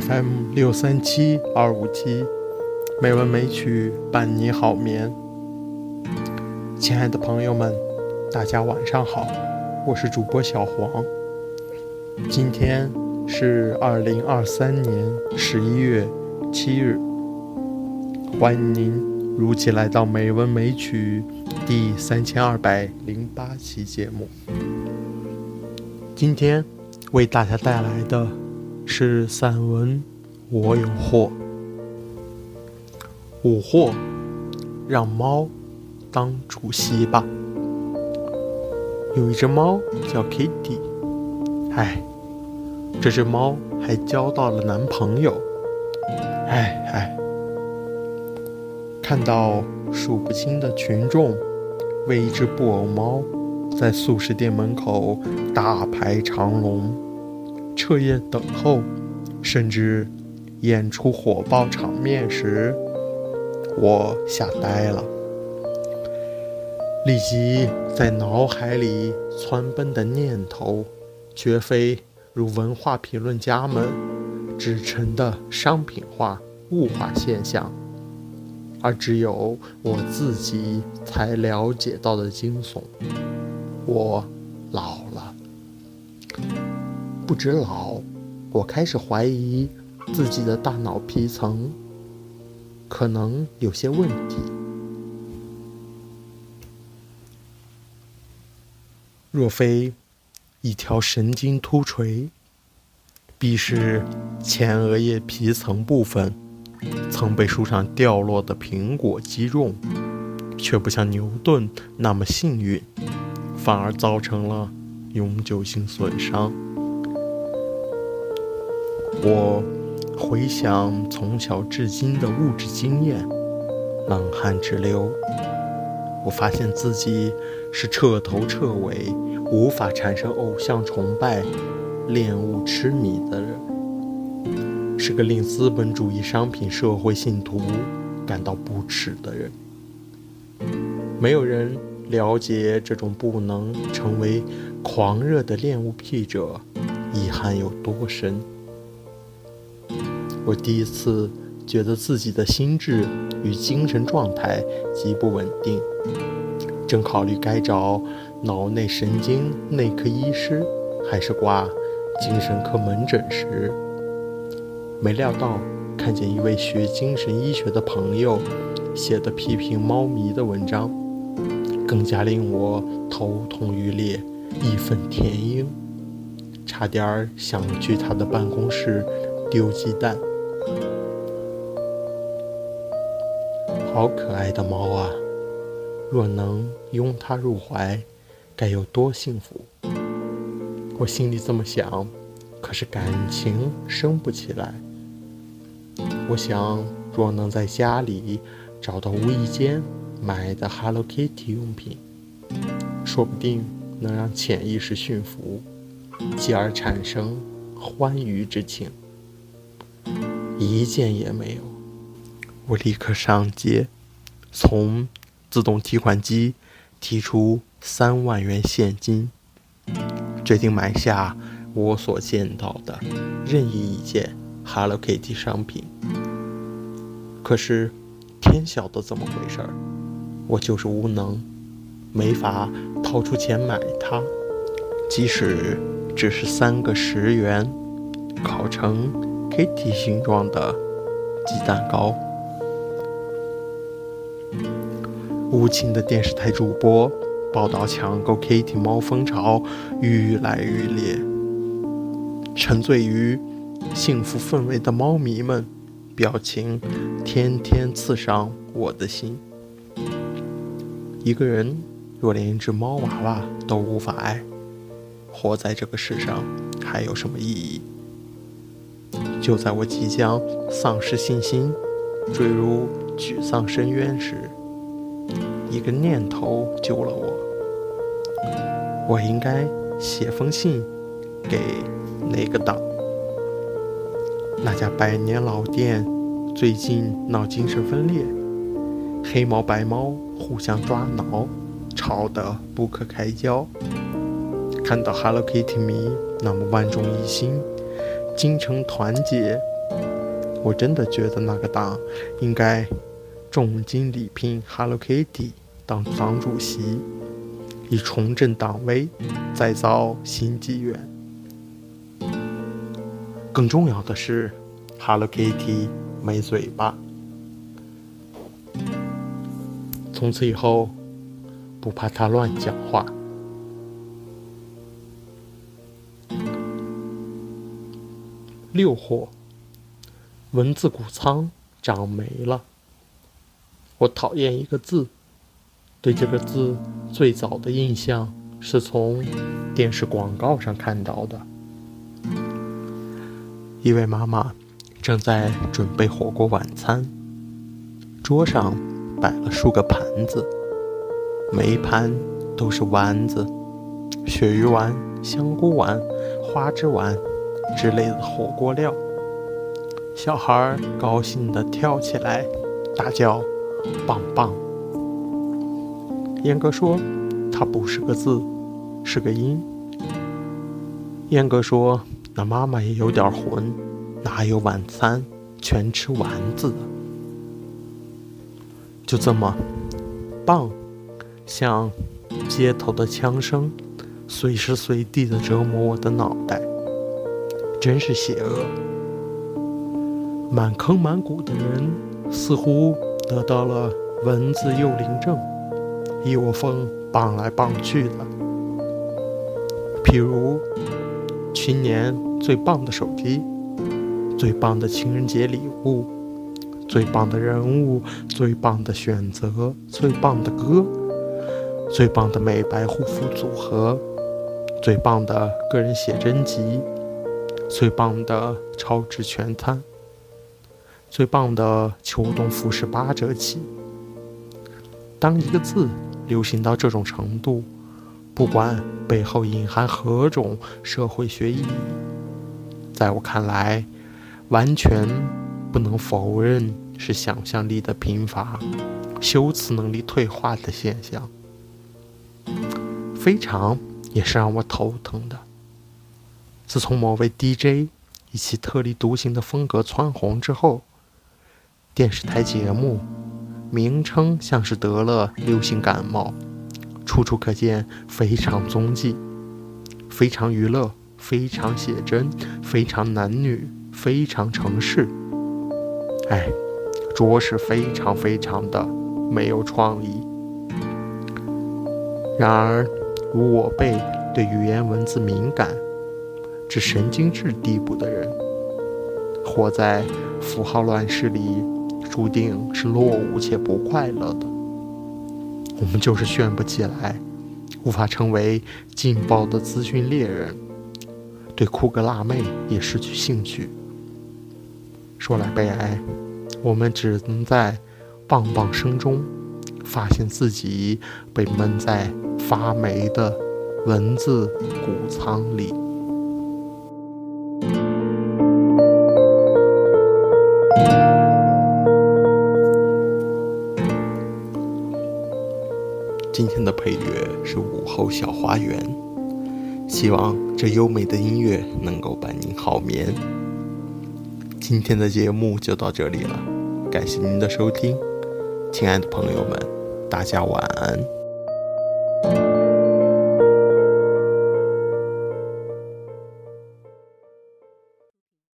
FM 六三七二五七，美文美曲伴你好眠。亲爱的朋友们，大家晚上好，我是主播小黄。今天是二零二三年十一月七日，欢迎您如期来到美文美曲第三千二百零八期节目。今天为大家带来的。是散文《我有货》，五货，让猫当主席吧。有一只猫叫 Kitty，哎，这只猫还交到了男朋友。哎哎，看到数不清的群众为一只布偶猫在素食店门口大排长龙。彻夜等候，甚至演出火爆场面时，我吓呆了。立即在脑海里窜奔的念头，绝非如文化评论家们指称的商品化、物化现象，而只有我自己才了解到的惊悚。我老了。不止老，我开始怀疑自己的大脑皮层可能有些问题。若非一条神经突锤，必是前额叶皮层部分曾被树上掉落的苹果击中，却不像牛顿那么幸运，反而造成了永久性损伤。我回想从小至今的物质经验，冷汗直流。我发现自己是彻头彻尾无法产生偶像崇拜、恋物痴迷的人，是个令资本主义商品社会信徒感到不耻的人。没有人了解这种不能成为狂热的恋物癖者遗憾有多深。我第一次觉得自己的心智与精神状态极不稳定，正考虑该找脑内神经内科医师还是挂精神科门诊时，没料到看见一位学精神医学的朋友写的批评猫咪的文章，更加令我头痛欲裂，义愤填膺，差点想去他的办公室丢鸡蛋。好可爱的猫啊！若能拥它入怀，该有多幸福！我心里这么想，可是感情升不起来。我想，若能在家里找到无意间买的 Hello Kitty 用品，说不定能让潜意识驯服，继而产生欢愉之情。一件也没有。我立刻上街，从自动提款机提出三万元现金，决定买下我所见到的任意一件 Hello Kitty 商品。可是天晓得怎么回事儿，我就是无能，没法掏出钱买它，即使只是三个十元，烤成 Kitty 形状的鸡蛋糕。无情的电视台主播报道抢购 Kitty 猫风潮愈来愈烈，沉醉于幸福氛围的猫迷们表情天天刺伤我的心。一个人若连一只猫娃娃都无法爱，活在这个世上还有什么意义？就在我即将丧失信心、坠入沮丧深渊时，一个念头救了我，我应该写封信给那个党。那家百年老店最近闹精神分裂，黑猫白猫互相抓挠，吵得不可开交。看到 Hello Kitty 迷那么万众一心，精诚团结，我真的觉得那个党应该重金礼聘 Hello Kitty 当党主席，以重振党威，再造新纪元。更重要的是，Hello Kitty 没嘴巴，从此以后不怕他乱讲话。六货。文字谷仓长没了。我讨厌一个字，对这个字最早的印象是从电视广告上看到的。一位妈妈正在准备火锅晚餐，桌上摆了数个盘子，每一盘都是丸子、鳕鱼丸、香菇丸、花枝丸之类的火锅料。小孩高兴地跳起来，大叫：“棒棒！”严格说，它不是个字，是个音。严格说，那妈妈也有点混，哪有晚餐全吃丸子的？就这么，棒，像街头的枪声，随时随地的折磨我的脑袋，真是邪恶。满坑满谷的人似乎得到了文字幼灵症，一窝蜂棒来棒去的。譬如，去年最棒的手机，最棒的情人节礼物，最棒的人物，最棒的选择，最棒的歌，最棒的美白护肤组合，最棒的个人写真集，最棒的超值全餐。最棒的秋冬服饰八折起。当一个字流行到这种程度，不管背后隐含何种社会学意义，在我看来，完全不能否认是想象力的贫乏、修辞能力退化的现象。非常也是让我头疼的。自从某位 DJ 以其特立独行的风格蹿红之后。电视台节目名称像是得了流行感冒，处处可见非常踪迹，非常娱乐，非常写真，非常男女，非常城市。哎，着实非常非常的没有创意。然而，如我辈对语言文字敏感至神经质地步的人，活在符号乱世里。注定是落伍且不快乐的。我们就是炫不起来，无法成为劲爆的资讯猎人，对酷哥辣妹也失去兴趣。说来悲哀，我们只能在棒棒声中，发现自己被闷在发霉的文字谷仓里。今天的配乐是午后小花园，希望这优美的音乐能够伴您好眠。今天的节目就到这里了，感谢您的收听，亲爱的朋友们，大家晚安。